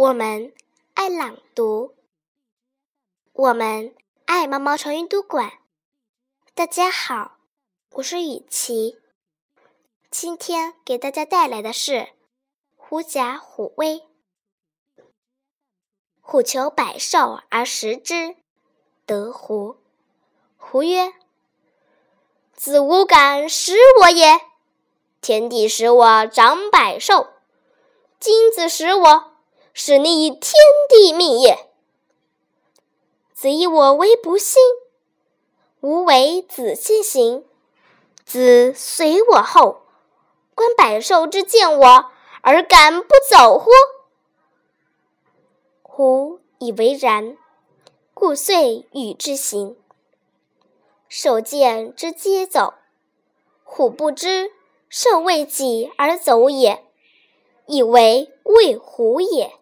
我们爱朗读，我们爱毛毛虫阅读馆。大家好，我是雨琪，今天给大家带来的是《狐假虎威》。虎求百兽而食之，得狐。狐曰：“子无敢食我也。天地使我长百兽，今子食我。”使你天地命也。子以我为不信，吾为子先行。子随我后，观百兽之见我，而敢不走乎？狐以为然，故遂与之行。兽见之皆走，虎不知兽为己而走也，以为畏虎也。